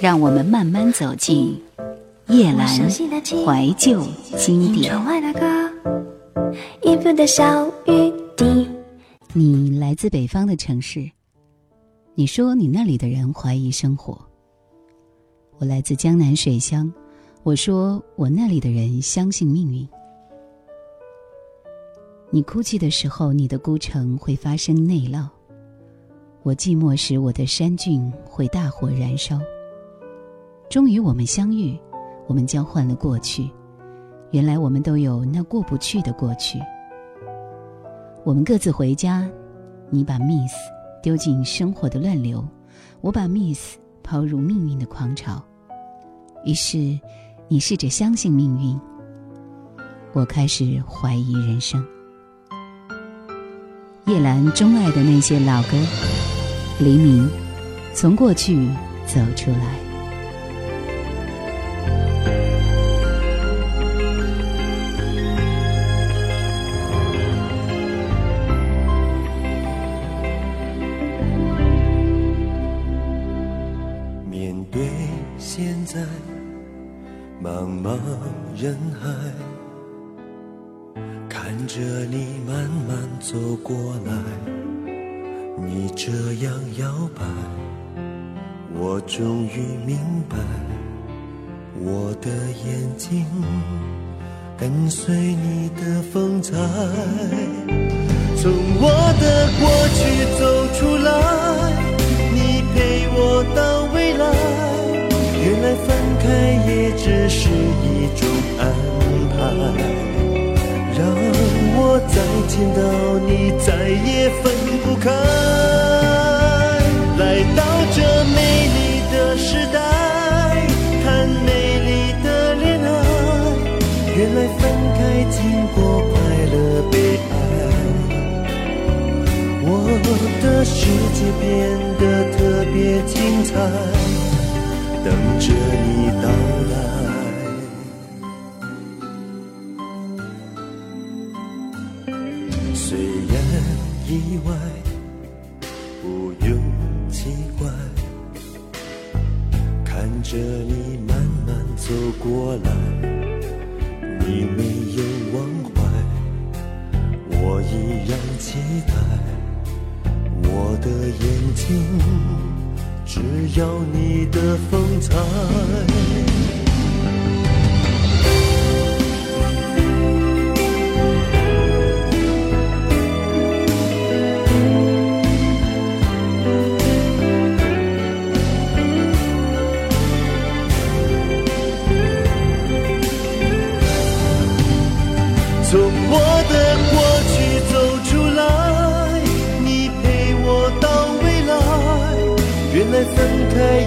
让我们慢慢走进夜阑怀旧经典。你来自北方的城市，你说你那里的人怀疑生活。我来自江南水乡，我说我那里的人相信命运。你哭泣的时候，你的孤城会发生内涝；我寂寞时，我的山峻会大火燃烧。终于我们相遇，我们交换了过去。原来我们都有那过不去的过去。我们各自回家，你把 miss 丢进生活的乱流，我把 miss 抛入命运的狂潮。于是，你试着相信命运，我开始怀疑人生。叶兰钟爱的那些老歌，黎明，从过去走出来。茫茫人海。看着你慢慢走过来，你这样摇摆，我终于明白，我的眼睛跟随你的风采，从我的光是一种安排。让我再见到你，再也分不开。来到这美丽的时代，谈美丽的恋爱。原来分开经过快乐悲哀，我的世界变得特别精彩，等着你到着你慢慢走过来，你没有忘怀，我依然期待。我的眼睛只要你的风采。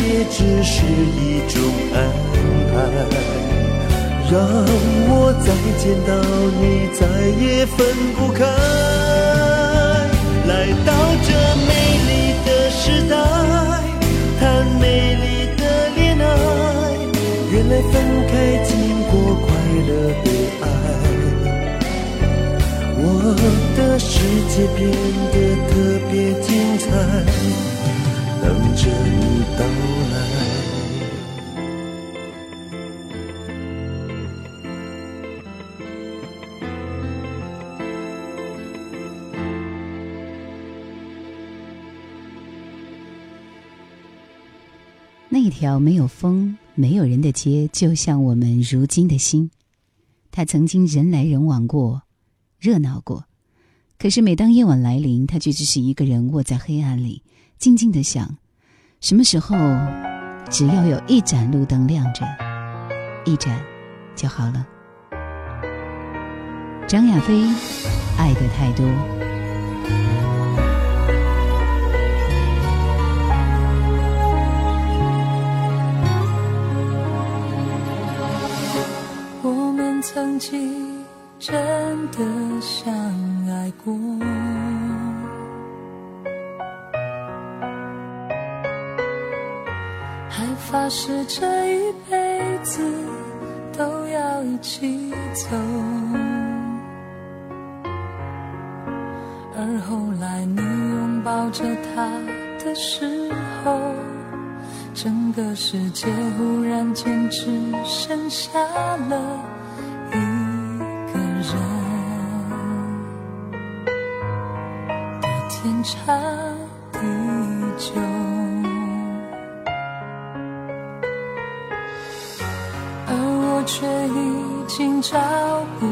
也只是一种安排，让我再见到你再也分不开。来到这美丽的时代，谈美丽的恋爱。原来分开经过快乐悲哀，我的世界变得特别精彩。等着你条没有风、没有人的街，就像我们如今的心。它曾经人来人往过，热闹过。可是每当夜晚来临，它却只是一个人卧在黑暗里。静静的想，什么时候，只要有一盏路灯亮着，一盏就好了。张亚飞，爱的太多。曾经真的相爱过还发誓这一辈子都要一起走而后来你拥抱着他的时候整个世界忽然间只剩下了人天长地久，而我却已经找不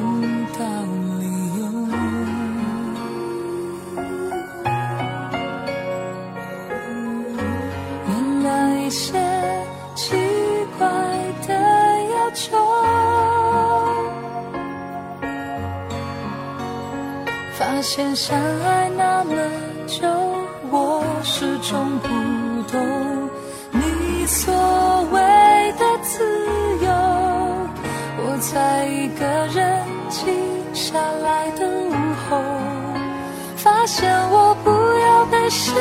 到。前相爱那么久我始终不懂你所谓的自由。我在一个人静下来的午后发现我不要被谁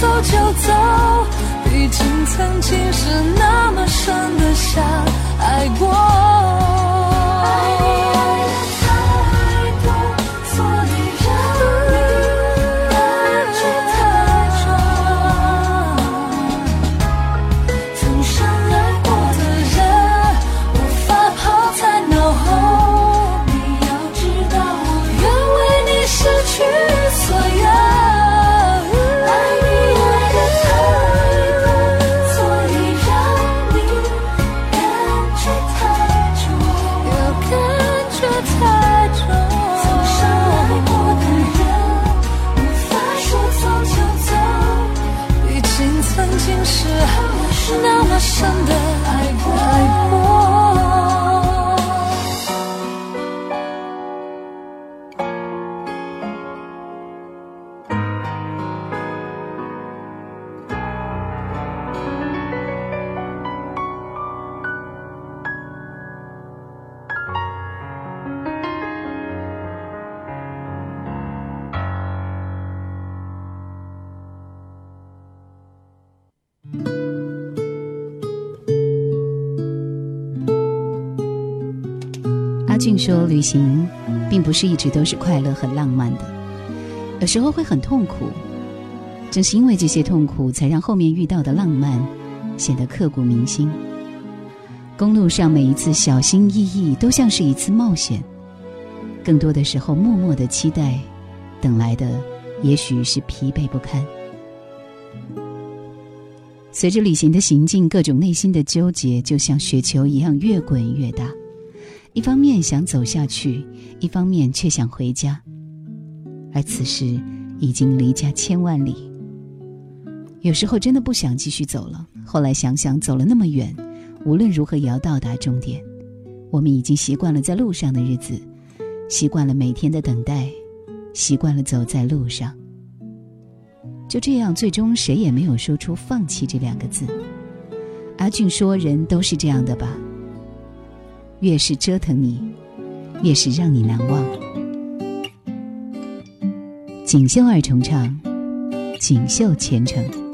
走就走毕竟曾经是那么深的相爱过。俊说旅行并不是一直都是快乐和浪漫的，有时候会很痛苦，正是因为这些痛苦才让后面遇到的浪漫显得刻骨铭心。公路上每一次小心翼翼都像是一次冒险，更多的时候默默的期待，等来的也许是疲惫不堪。随着旅行的行进，各种内心的纠结就像雪球一样越滚越大。一方面想走下去，一方面却想回家。而此时已经离家千万里。有时候真的不想继续走了。后来想想，走了那么远，无论如何也要到达终点。我们已经习惯了在路上的日子。习惯了每天的等待，习惯了走在路上。就这样，最终谁也没有说出放弃这两个字。阿俊说：“人都是这样的吧，越是折腾你，越是让你难忘。”锦绣二重唱，锦绣前程。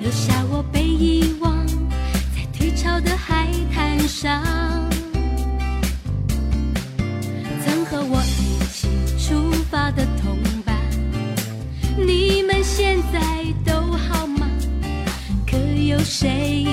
留下我被遗忘在退潮的海滩上曾和我一起出发的同伴你们现在都好吗？可有谁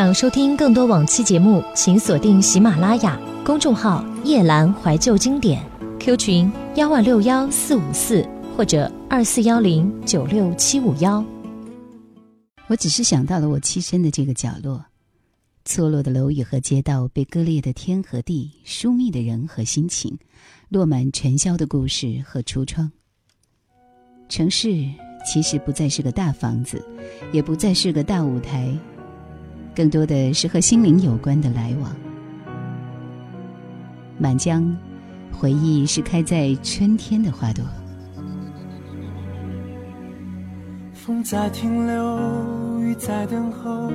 想收听更多往期节目，请锁定喜马拉雅公众号“夜兰怀旧经典 ”，Q 群幺万六幺四五四。或者二四幺零九六七五幺。我只是想到了我栖身的这个角落，错落的楼宇和街道，被割裂的天和地，疏密的人和心情，落满尘嚣的故事和橱窗。城市其实不再是个大房子，也不再是个大舞台，更多的是和心灵有关的来往。满江，回忆是开在春天的花朵。风在停留，雨在等候，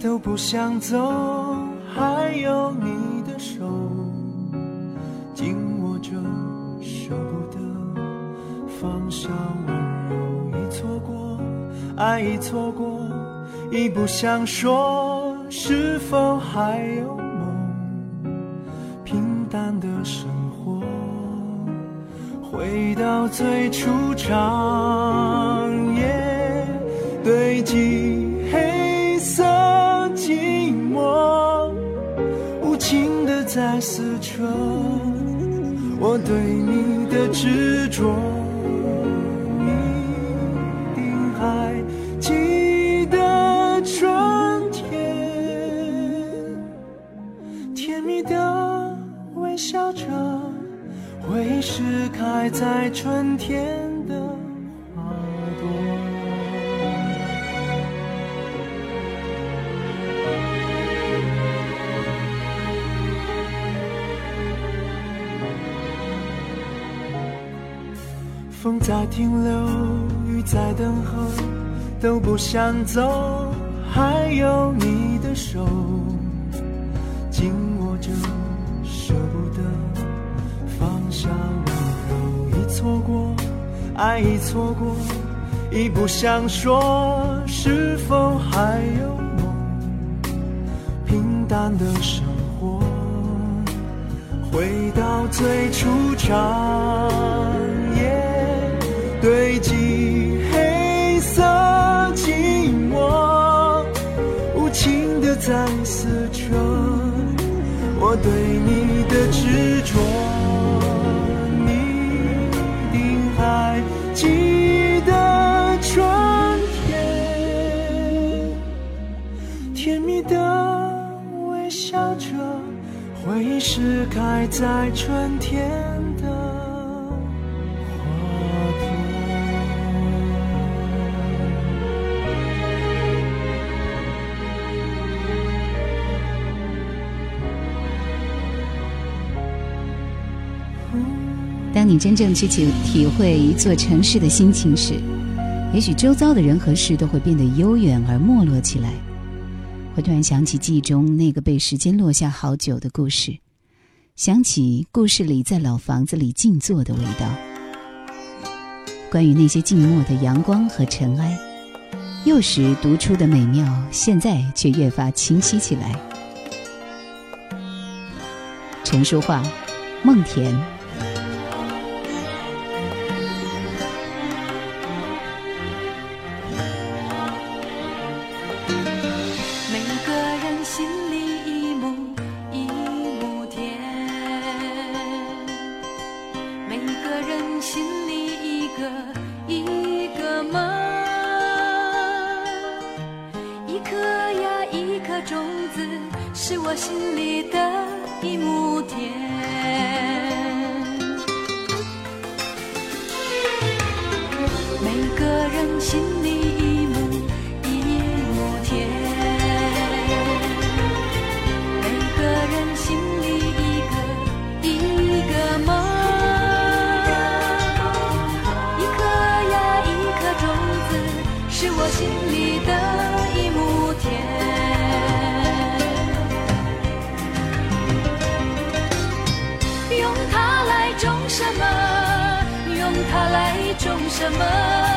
都不想走，还有你的手紧握着，舍不得放下温柔，已错过，爱已错过，已不想说，是否还有梦？平淡的生活，回到最初长夜。堆积黑色寂寞，无情的在撕扯我对你的执着。你是开在春天的花朵。风在停留，雨在等候，都不想走，还有你的手紧握着，舍不得下温柔，已错过，爱已错过，已不想说，是否还有梦？平淡的生活，回到最初长夜。堆积黑色寂寞，无情的在撕扯我对你的执着。是开在春天的。当你真正去体体会一座城市的心情时，也许周遭的人和事都会变得悠远而没落起来。会突然想起记忆中那个被时间落下好久的故事，想起故事里在老房子里静坐的味道。关于那些静默的阳光和尘埃，幼时读出的美妙，现在却越发清晰起来。陈淑桦，梦田。什么？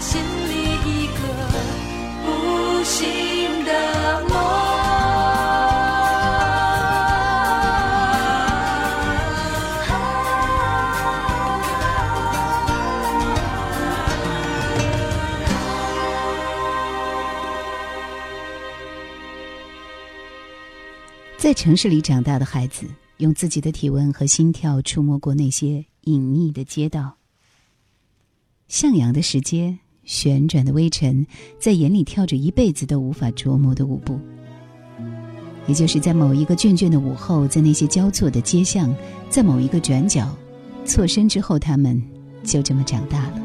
心里一个不幸的梦在城市里长大的孩子用自己的体温和心跳触摸过那些隐秘的街道。向阳的时间旋转的微尘，在眼里跳着一辈子都无法琢磨的舞步。也就是在某一个倦倦的午后，在那些交错的街巷，在某一个转角，错身之后，他们就这么长大了。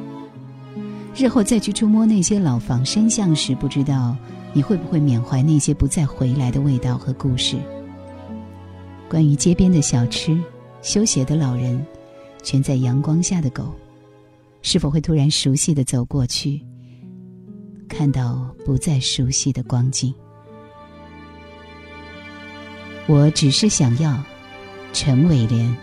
日后再去触摸那些老房深巷时，不知道你会不会缅怀那些不再回来的味道和故事。关于街边的小吃、修鞋的老人、蜷在阳光下的狗，是否会突然熟悉的走过去，看到不再熟悉的光景？我只是想要，陈伟莲。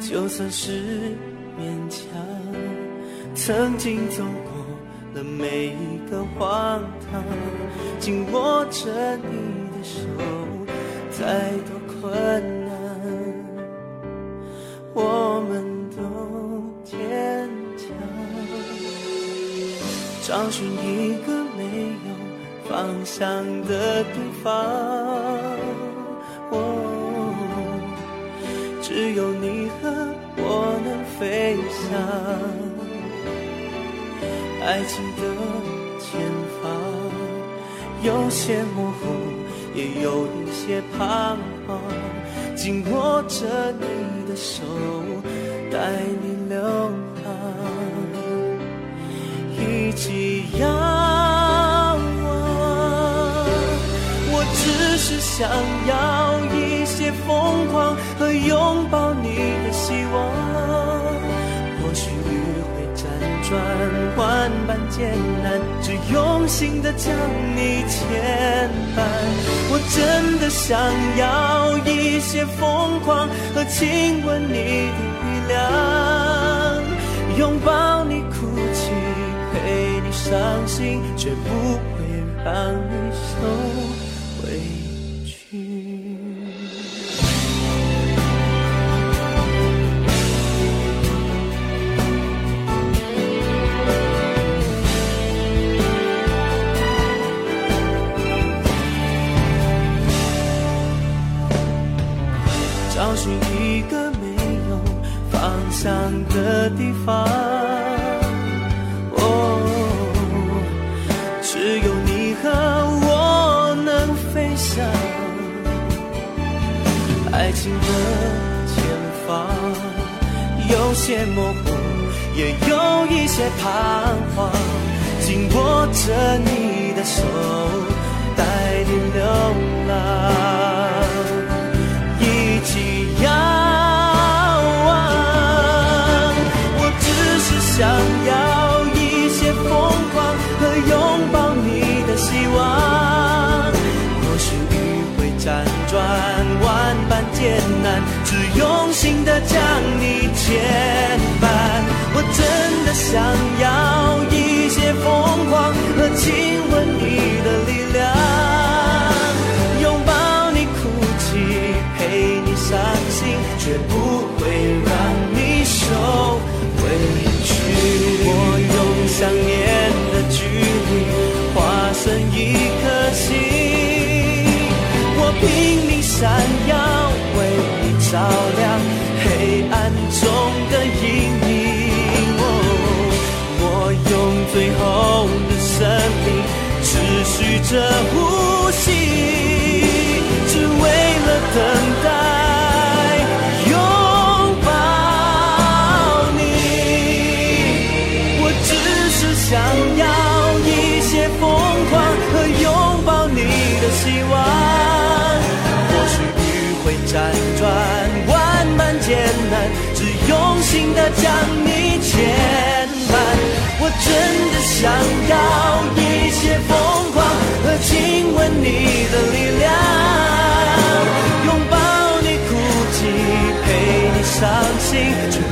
就算是勉强，曾经走过的每一个荒唐，紧握着你的手，再多困难。我们都坚强，找寻一个没有方向的地方。哦，只有飞翔。爱情的前方，有些模糊，也有一些彷徨。紧握着你的手，带你流浪，一起仰望。我只是想要一些疯狂和拥抱你艰难，只用心的将你牵绊。我真的想要一些疯狂和亲吻你的力量，拥抱你哭泣，陪你伤心，绝不会让你受寻一个没有方向的地方。哦，只有你和我能飞翔。爱情的前方，有些模糊，也有一些彷徨。紧握着你的手，带你流浪。艰难，只用心的将你牵着呼吸，只为了等待拥抱你。我只是想要一些疯狂和拥抱你的希望。或许雨会辗转万般艰难，只用心的将你牵绊。我真的想要一些疯你的力量拥抱你哭泣陪你伤心。